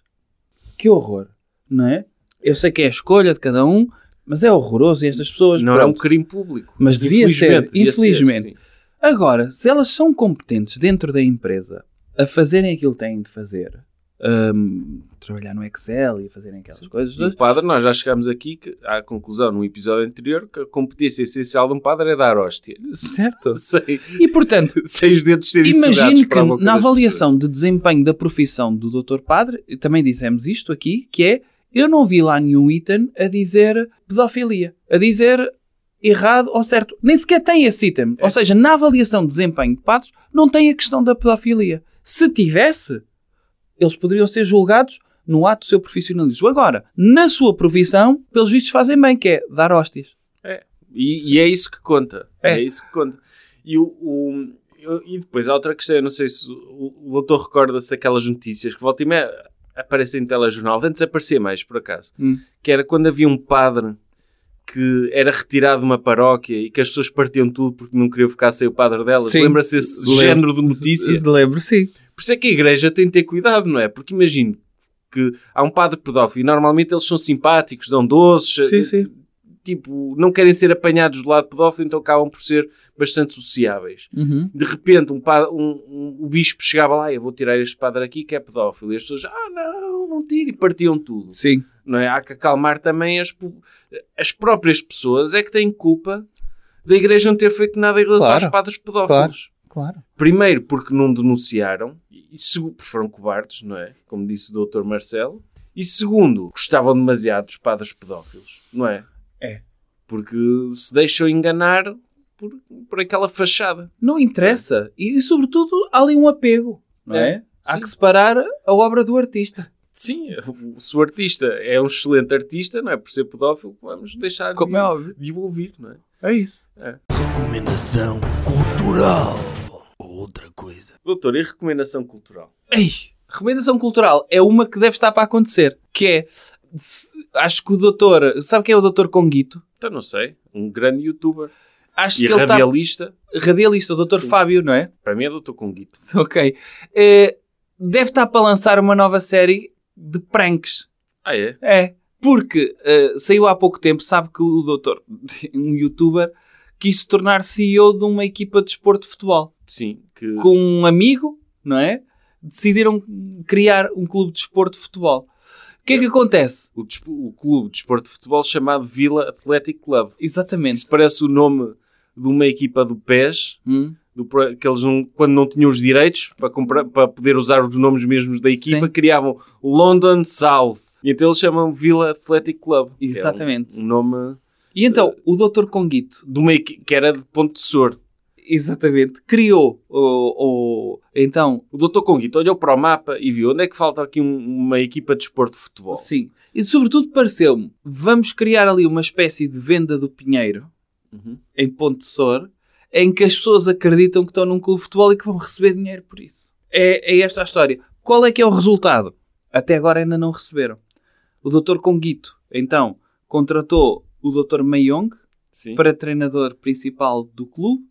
Que horror, não é? Eu sei que é a escolha de cada um, mas é horroroso e estas pessoas... não é um pronto. crime público. Mas devia ser, devia infelizmente. sim. Agora, se elas são competentes dentro da empresa a fazerem aquilo que têm de fazer, hum, trabalhar no Excel e fazerem aquelas coisas, E o padre, nós já chegámos aqui que, à conclusão no episódio anterior que a competência essencial de um padre é dar hóstia. certo? [laughs] Sem, E portanto, [laughs] sem os dedos serem imagino que na avaliação de desempenho da profissão do Dr. Padre, também dissemos isto aqui, que é, eu não vi lá nenhum item a dizer pedofilia, a dizer errado ou certo. Nem sequer tem esse item. É. Ou seja, na avaliação de desempenho de padres, não tem a questão da pedofilia. Se tivesse, eles poderiam ser julgados no ato do seu profissionalismo. Agora, na sua profissão, pelos vistos fazem bem, que é dar hóstias. E, e é isso que conta. É, É. isso que conta. E, o, o- e depois há outra questão, eu não sei se o, o doutor recorda-se daquelas notícias que volta e meia aparecem em telejornal, antes aparecia mais, por acaso, Hum. que era quando havia um padre que era retirado de uma paróquia e que as pessoas partiam tudo porque não queriam ficar sem o padre delas. Lembra-se esse Lembro. género de notícias? Lembro, sim. Por isso é que a igreja tem de ter cuidado, não é? Porque imagino que há um padre pedófilo e normalmente eles são simpáticos, dão doces, Sim, sim. Tipo, não querem ser apanhados do lado pedófilo, então acabam por ser bastante sociáveis. Uhum. De repente, um padre, um, um- o bispo chegava lá, eu vou tirar este padre aqui que é pedófilo. E as pessoas, ah, não, não tire, e partiam tudo. Sim. Não é? Há que acalmar também as, as próprias pessoas, é que têm culpa da igreja não ter feito nada em relação Claro. aos padres pedófilos. Claro. Primeiro, porque não denunciaram, e segundo, porque foram cobardes, não é? Como disse o Dr. Marcelo. E segundo, gostavam demasiado dos padres pedófilos, não é? É. Porque se deixam enganar por, por aquela fachada. Não interessa. E, sobretudo, há ali um apego. Não é? É, Há sim. que separar a obra do artista. Sim, o- se o artista é um excelente artista, não é por ser pedófilo, que vamos deixar Como de, é óbvio. de o ouvir, não é? É isso. Recomendação cultural. Outra coisa. Doutor, e recomendação cultural? Ei, recomendação cultural é uma que deve estar para acontecer, que é, acho que o doutor, sabe quem é o doutor Conguito? Então não sei. Um grande youtuber. Acho E que ele está radialista. radialista, o doutor Fábio, não é? Para mim é doutor Conguito. [laughs] Ok. Eh, deve estar para lançar uma nova série de pranks. Ah, é? É. Porque eh, saiu há pouco tempo, sabe que o doutor, [laughs] um youtuber, quis se tornar CEO de uma equipa de desporto de futebol. Sim. Que... Com um amigo, não é? Decidiram criar um clube de desporto de futebol. O que é que acontece? O, o clube de desporto de futebol chamado Vila Athletic Club. Exatamente. Isso parece o nome de uma equipa do PES, Hum? do, que eles não, quando não tinham os direitos para, comprar, para poder usar os nomes mesmos da equipa, Sim. criavam London South. E então eles chamam Vila Athletic Club. que é um- Exatamente. um, nome E então, o doutor Conguito de uma que era de Ponte de Sor. Exatamente. Criou o, o- então, O Dr. Conguito olhou para o mapa e viu onde é que falta aqui um- uma equipa de desporto de futebol. sim. E sobretudo pareceu-me, vamos criar ali uma espécie de venda do Pinheiro Uhum. em Ponte de Sor, em que as pessoas acreditam que estão num clube de futebol e que vão receber dinheiro por isso. É, é esta a história. Qual é que é o resultado? Até agora ainda não receberam. O Dr. Conguito, então, contratou o Dr. Mayong Sim. para treinador principal do clube,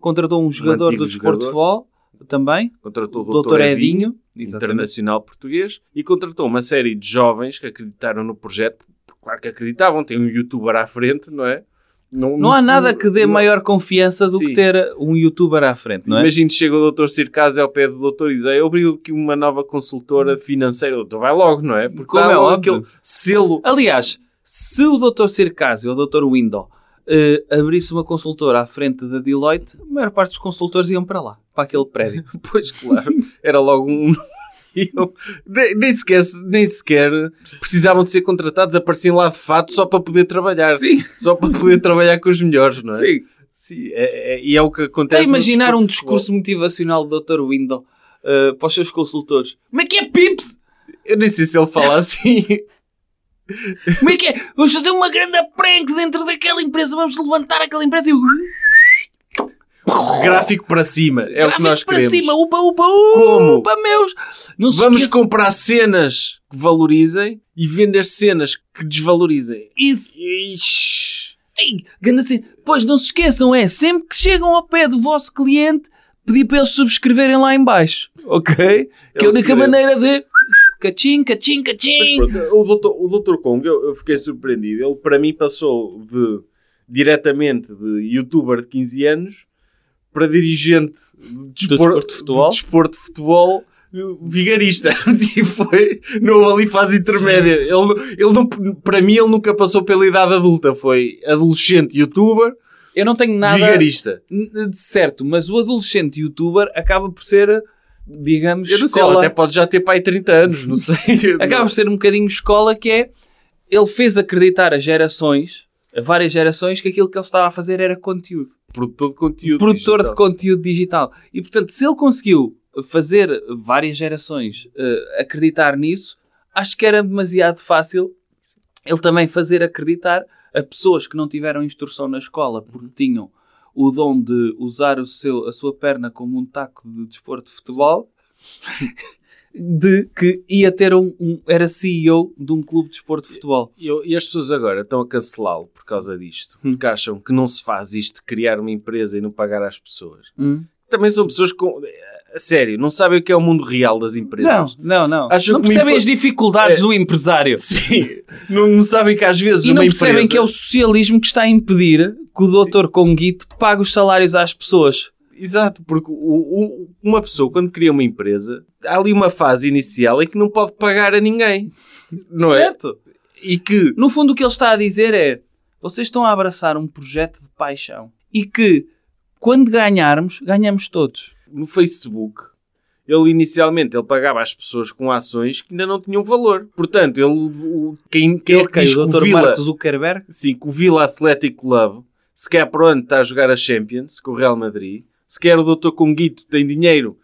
contratou um jogador antigo do desporto de futebol também, Contratou o Dr. Edinho, exatamente. internacional português, e contratou uma série de jovens que acreditaram no projeto. Claro que acreditavam, tem um youtuber à frente, não é? Não há nada que dê não- maior confiança do Sim. que ter um youtuber à frente, não é? Imagina, chega o Dr. Circásio ao pé do doutor e diz: "Ei, Eu abri aqui uma nova consultora financeira. O doutor vai logo, não é? Porque Como é óbvio. aquele selo. Aliás, se o Dr. Circásio ou o Dr. Window eh, abrisse uma consultora à frente da Deloitte, a maior parte dos consultores iam para lá, para aquele prédio. [laughs] Pois, claro. Era logo um. Eu- nem, sequer, nem sequer precisavam de ser contratados, apareciam lá de fato só para poder trabalhar. Sim, Só para poder trabalhar com os melhores, não é? sim. Sim, é- é- e é o que Até acontece. no imaginar um desporto de discurso motivacional do Dr. Window eh, para os seus consultores. Como é que é, Pips? Eu nem sei se ele fala assim. Como é que é? Vamos fazer uma grande prank dentro daquela empresa, vamos levantar aquela empresa e... Gráfico para cima. É o que Gráfico nós para queremos. cima, upa, upa, Como? upa, meus! Não Vamos esqueça- comprar cenas que valorizem e vender cenas que desvalorizem. Isso! Ixi. Ei, ganda assim. Pois não se esqueçam, é sempre que chegam ao pé do vosso cliente, pedir para eles subscreverem lá em baixo, ok? que é a única maneira de cachim, cachim, Mas cachim. pronto, o doutor, o Kong, eu, eu fiquei surpreendido. Ele, para mim, passou de diretamente de youtuber de 15 anos para dirigente de desporto de futebol? de desporto de futebol vigarista. [laughs] [laughs] e foi, não houve ali fase intermédia. Ele, ele não, para mim, ele nunca passou pela idade adulta. Foi adolescente youtuber, Eu não tenho nada vigarista. de certo, mas o adolescente youtuber acaba por ser, digamos, Eu não sei, escola. ele até pode já ter pai 30 anos, não sei. [laughs] acaba por ser um bocadinho escola que é ele fez acreditar a gerações, a várias gerações, que aquilo que ele estava a fazer era conteúdo. produtor de conteúdo. produtor de digital. conteúdo digital. E portanto, se ele conseguiu fazer várias gerações eh, acreditar nisso, acho que era demasiado fácil ele também fazer acreditar a pessoas que não tiveram instrução na escola porque tinham o dom de usar o seu, a sua perna como um taco de desporto de futebol. [laughs] De que ia ter um, um- era CEO de um clube de desporto de futebol. E, e as pessoas agora estão a cancelá-lo por causa disto. Porque acham que não se faz isto criar uma empresa e não pagar às pessoas. Hum? Também são pessoas com... A sério, não sabem o que é o mundo real das Não, empresas. não, não. Acham não que uma percebem as dificuldades É. do empresário. [laughs] Sim. Não, não sabem que às vezes E uma não percebem empresa... que é o socialismo que está a impedir que o doutor Conguito pague os salários às pessoas. Exato, porque o- o- uma pessoa quando cria uma empresa, há ali uma fase inicial em que não pode pagar a ninguém. Não é? certo? E que No fundo o que ele está a dizer é vocês estão a abraçar um projeto de paixão e que quando ganharmos, ganhamos todos. No Facebook, ele inicialmente ele pagava às pessoas com ações que ainda não tinham valor. Portanto, ele, o- quem, quem é Ele que diz o doutor Vila, Mark Zuckerberg sim, que o Vila Athletic Club, se quer para onde está a jogar a Champions, com o Real Madrid, se quer o Dr. Conguito tem dinheiro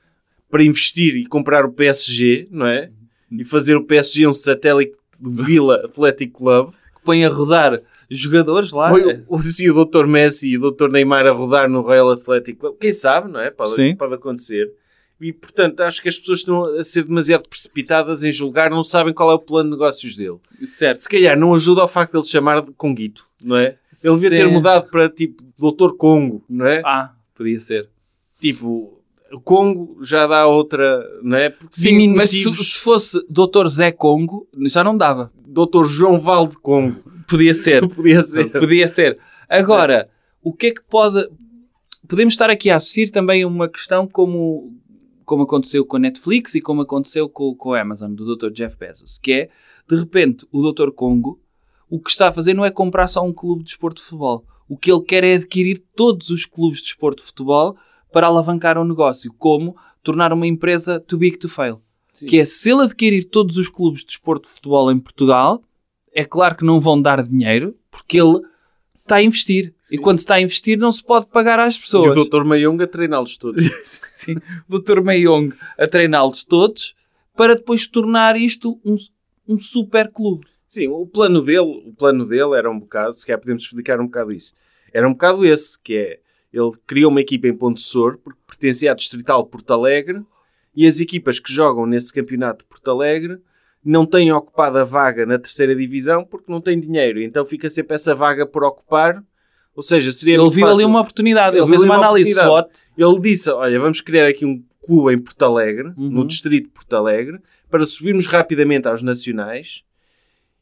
para investir e comprar o PSG, não é? E fazer o PSG um satélite do Vila Athletic Club. que põe a rodar jogadores lá. Põe o, sim, o Dr. Messi e o Dr. Neymar a rodar no Real Athletic Club. Quem sabe, não é? Pode, Sim. pode acontecer. E, portanto, acho que as pessoas estão a ser demasiado precipitadas em julgar, não sabem qual é o plano de negócios dele. Certo. Se calhar não ajuda ao facto de ele chamar de Conguito, não é? Ele devia ter mudado para, tipo, Doutor Congo, não é? Ah, podia ser. Tipo, o Congo já dá outra, não é? Porque Sim, mas se, se fosse Dr. Zé Congo, já não dava. Doutor João Valde Congo. Podia ser. [laughs] Podia ser. Podia ser. Agora, o que é que pode. Podemos estar aqui a assistir também a uma questão como, como aconteceu com a Netflix e como aconteceu com, com a Amazon, do Dr. Jeff Bezos, que é, de repente, o Dr. Congo, o que está a fazer não é comprar só um clube de desporto de futebol. O que ele quer é adquirir todos os clubes de desporto de futebol para alavancar o negócio, como tornar uma empresa too big to fail. Que é, se ele adquirir todos os clubes de desporto de futebol em Portugal, é claro que não vão dar dinheiro, porque ele está a investir. E quando se está a investir, não se pode pagar às E pessoas. o Dr. Mayonga a treiná-los todos. [laughs] Sim, o Dr. Mayong a treiná-los todos para depois tornar isto um, um super clube. Sim, o plano dele, o plano dele era um bocado, se calhar podemos explicar um bocado isso. Era um bocado esse, que é, ele criou uma equipa em Ponte Sor, porque pertencia à Distrital de Porto Alegre, e as equipas que jogam nesse campeonato de Porto Alegre não têm ocupado a vaga na terceira divisão porque não têm dinheiro. Então fica sempre essa vaga por ocupar. Ou seja, seria Ele viu ali uma oportunidade. Ele, Ele fez uma uma análise SWOT. Ele disse, olha, vamos criar aqui um clube em Porto Alegre, Uhum. no distrito de Porto Alegre, para subirmos rapidamente aos nacionais.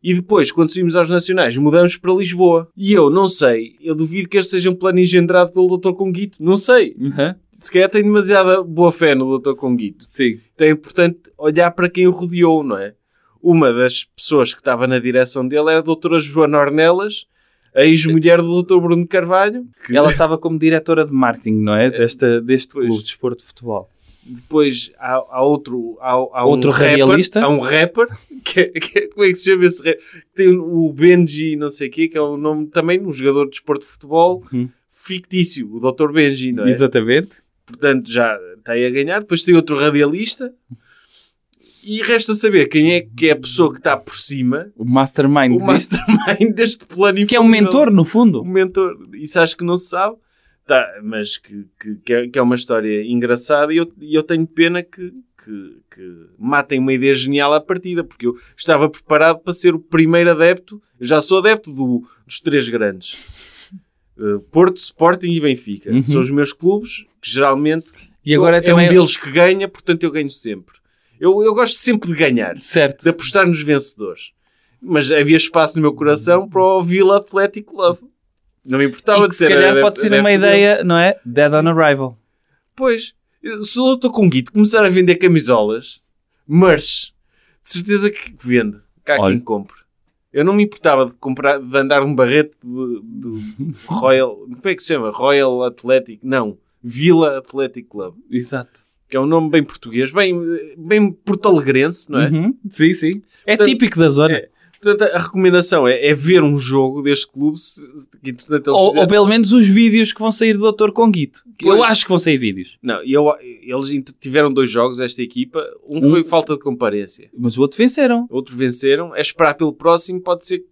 E depois, quando subimos aos nacionais, mudamos para Lisboa. E eu não sei, eu duvido que este seja um plano engendrado pelo Dr. Conguito. Não sei. Uhum. Se calhar tem demasiada boa fé no Dr. Conguito. Sim. Então é importante olhar para quem o rodeou, não é? Uma das pessoas que estava na direção dele era a doutora Joana Ornelas, a ex-mulher do Dr. Bruno Carvalho. que- Ela estava como diretora de marketing, não é? Desta, deste Pois. clube de desporto de futebol. Depois há, há outro, há, há Outro um rapper, radialista? há um rapper, [laughs] que, é- que é- como é que se chama esse rapper? Tem o Benji, não sei o quê, que é o nome também, um jogador de desporto de futebol Uhum. fictício, o Dr. Benji, não é? Exatamente. Portanto, já está aí a ganhar. Depois tem outro radialista. E resta saber quem é que é a pessoa que está por cima, O mastermind o disto, mastermind deste plano que é um mentor, no fundo. Um mentor. Isso acho que não se sabe. Tá, mas que, que, que é, é uma história engraçada e eu, eu tenho pena que, que, que matem uma ideia genial à partida, porque eu estava preparado para ser o primeiro adepto. Eu já sou adepto do- dos três grandes: Uh, Porto, Sporting e Benfica. Uhum. São os meus clubes que geralmente E agora é também... um deles que ganha, portanto eu ganho sempre. Eu, eu gosto sempre de ganhar, Certo. de apostar nos vencedores. Mas havia espaço no meu coração para o Villa Athletic Club. Não me importava E de que ser se calhar adepto- pode ser uma ideia, deles. não é? Dead on arrival. Pois, se o Dr. Conguito começar a vender camisolas, merch, de certeza que vende. Cá Olha. quem compre. Eu não me importava de, comprar, de andar um barrete do, [laughs] Royal... Como é que se chama? Royal Athletic... Não. Villa Athletic Club. Exato. Que é um nome bem português, bem, bem portalegrense, não é? Uhum. Sim, sim. É Portanto, típico da zona. é. Portanto, a recomendação é, é ver um jogo deste clube se, que, Ou, fizeram- ou pelo menos os vídeos que vão sair do Dr. Conguito. Que Eu Pois. acho que vão sair vídeos. Não, eu, eles tiveram dois jogos, esta equipa. Um, Um- foi falta de comparência. Mas o outro venceram. Outros venceram. É esperar pelo próximo, pode ser que,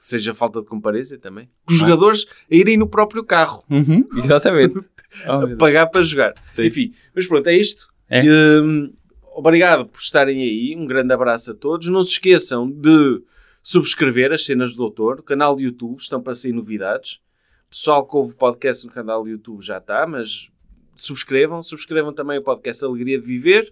que seja falta de comparência também. Os jogadores a irem no próprio carro, Uhum. [laughs] Exatamente. Oh, a pagar para jogar. Sim. Enfim, mas pronto, é isto. É. Hum, obrigado por estarem aí. Um grande abraço a todos. Não se esqueçam de subscrever as cenas do Doutor, o canal do YouTube, estão para sair novidades. Pessoal que ouve o podcast no canal do YouTube já está, mas subscrevam. Subscrevam também o podcast Alegria de Viver,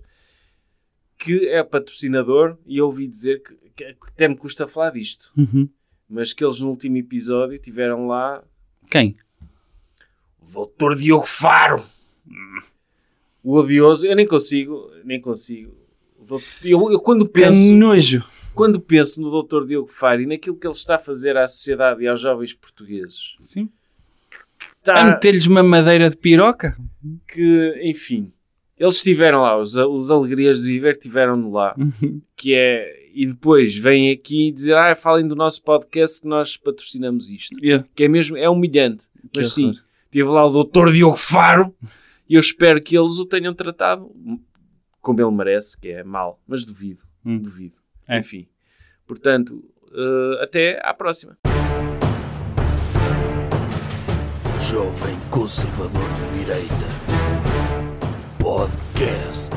que é patrocinador, e eu ouvi dizer que, que até me custa falar disto, Uhum. Mas que eles no último episódio tiveram lá Quem? o Doutor Diogo Faro. O odioso, eu nem consigo, nem consigo. Eu, eu quando penso, nojo. quando penso no Doutor Diogo Faro e naquilo que ele está a fazer à sociedade e aos jovens portugueses, Sim. A está meter-lhes uma madeira de piroca? que, enfim, eles tiveram lá, os, os alegrias de viver tiveram-no lá, que é, e depois vêm aqui dizer, ah, falem do nosso podcast que nós patrocinamos isto. Yeah. que é mesmo, é humilhante. Que Mas sim, horror. tive lá o doutor Diogo Faro e eu espero que eles o tenham tratado como ele merece, que é mal, mas duvido, Hum. duvido. É. Enfim, portanto, eh, até à próxima. Jovem Conservador de Direita. Podcast.